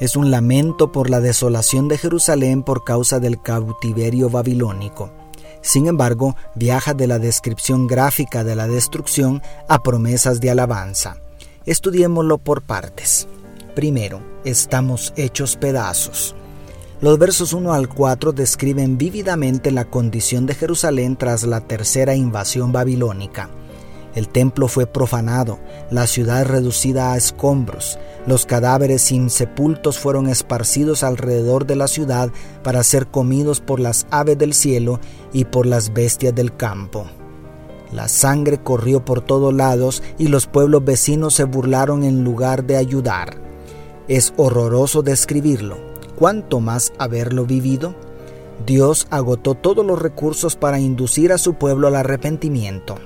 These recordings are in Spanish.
es un lamento por la desolación de Jerusalén por causa del cautiverio babilónico. Sin embargo, viaja de la descripción gráfica de la destrucción a promesas de alabanza. Estudiémoslo por partes. Primero, estamos hechos pedazos. Los versos 1 al 4 describen vívidamente la condición de Jerusalén tras la tercera invasión babilónica. El templo fue profanado, la ciudad reducida a escombros, los cadáveres insepultos fueron esparcidos alrededor de la ciudad para ser comidos por las aves del cielo y por las bestias del campo. La sangre corrió por todos lados y los pueblos vecinos se burlaron en lugar de ayudar. Es horroroso describirlo. ¿Cuánto más haberlo vivido? Dios agotó todos los recursos para inducir a su pueblo al arrepentimiento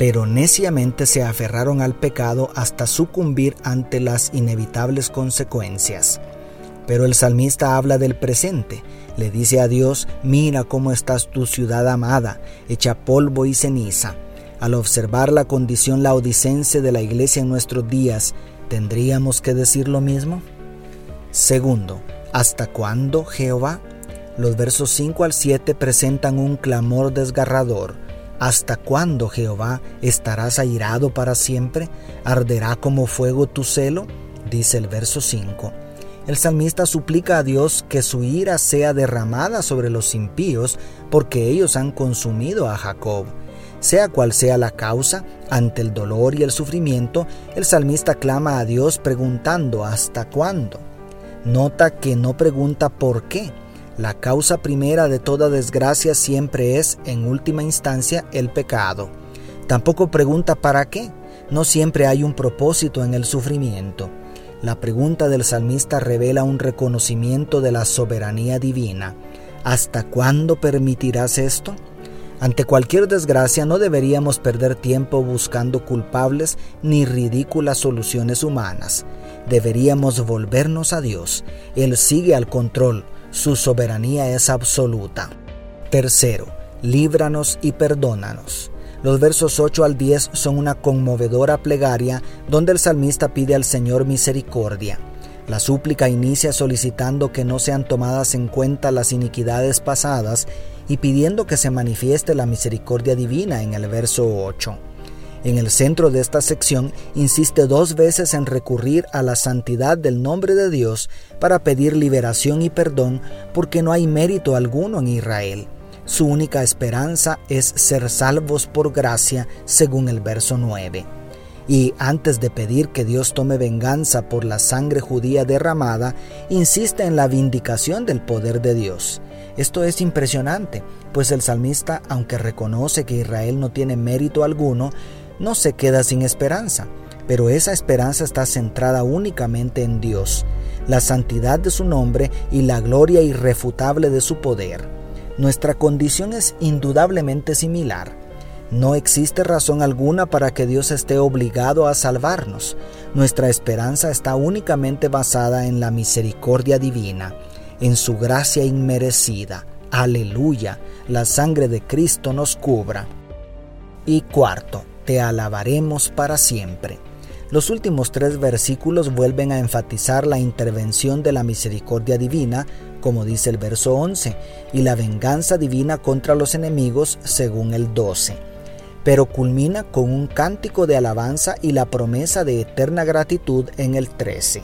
pero neciamente se aferraron al pecado hasta sucumbir ante las inevitables consecuencias. Pero el salmista habla del presente, le dice a Dios, mira cómo estás tu ciudad amada, hecha polvo y ceniza. Al observar la condición laodicense de la iglesia en nuestros días, ¿tendríamos que decir lo mismo? Segundo, ¿hasta cuándo Jehová? Los versos 5 al 7 presentan un clamor desgarrador ¿Hasta cuándo, Jehová, estarás airado para siempre? ¿Arderá como fuego tu celo? Dice el verso 5. El salmista suplica a Dios que su ira sea derramada sobre los impíos, porque ellos han consumido a Jacob. Sea cual sea la causa, ante el dolor y el sufrimiento, el salmista clama a Dios preguntando ¿hasta cuándo? Nota que no pregunta por qué, la causa primera de toda desgracia siempre es, en última instancia, el pecado. Tampoco pregunta para qué. No siempre hay un propósito en el sufrimiento. La pregunta del salmista revela un reconocimiento de la soberanía divina. ¿Hasta cuándo permitirás esto? Ante cualquier desgracia no deberíamos perder tiempo buscando culpables ni ridículas soluciones humanas. Deberíamos volvernos a Dios. Él sigue al control su soberanía es absoluta. Tercero, líbranos y perdónanos. Los versos 8 al 10 son una conmovedora plegaria donde el salmista pide al Señor misericordia. La súplica inicia solicitando que no sean tomadas en cuenta las iniquidades pasadas y pidiendo que se manifieste la misericordia divina en el verso 8. En el centro de esta sección insiste dos veces en recurrir a la santidad del nombre de Dios para pedir liberación y perdón porque no hay mérito alguno en Israel. Su única esperanza es ser salvos por gracia, según el verso 9. Y antes de pedir que Dios tome venganza por la sangre judía derramada, insiste en la vindicación del poder de Dios. Esto es impresionante, pues el salmista, aunque reconoce que Israel no tiene mérito alguno, no se queda sin esperanza, pero esa esperanza está centrada únicamente en Dios, la santidad de su nombre y la gloria irrefutable de su poder. Nuestra condición es indudablemente similar. No existe razón alguna para que Dios esté obligado a salvarnos. Nuestra esperanza está únicamente basada en la misericordia divina, en su gracia inmerecida. Aleluya, la sangre de Cristo nos cubra. Y cuarto, te alabaremos para siempre. Los últimos tres versículos vuelven a enfatizar la intervención de la misericordia divina, como dice el verso 11, y la venganza divina contra los enemigos, según el 12. Pero culmina con un cántico de alabanza y la promesa de eterna gratitud en el 13.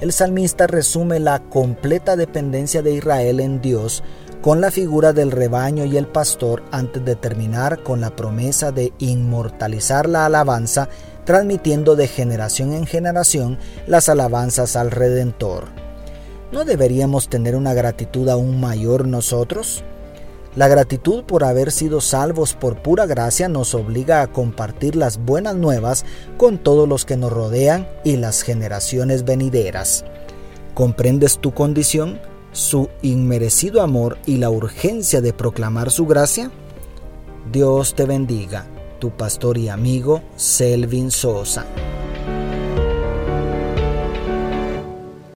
El salmista resume la completa dependencia de Israel en Dios con la figura del rebaño y el pastor antes de terminar con la promesa de inmortalizar la alabanza, transmitiendo de generación en generación las alabanzas al Redentor. ¿No deberíamos tener una gratitud aún mayor nosotros? La gratitud por haber sido salvos por pura gracia nos obliga a compartir las buenas nuevas con todos los que nos rodean y las generaciones venideras. ¿Comprendes tu condición? Su inmerecido amor y la urgencia de proclamar su gracia? Dios te bendiga, tu pastor y amigo Selvin Sosa.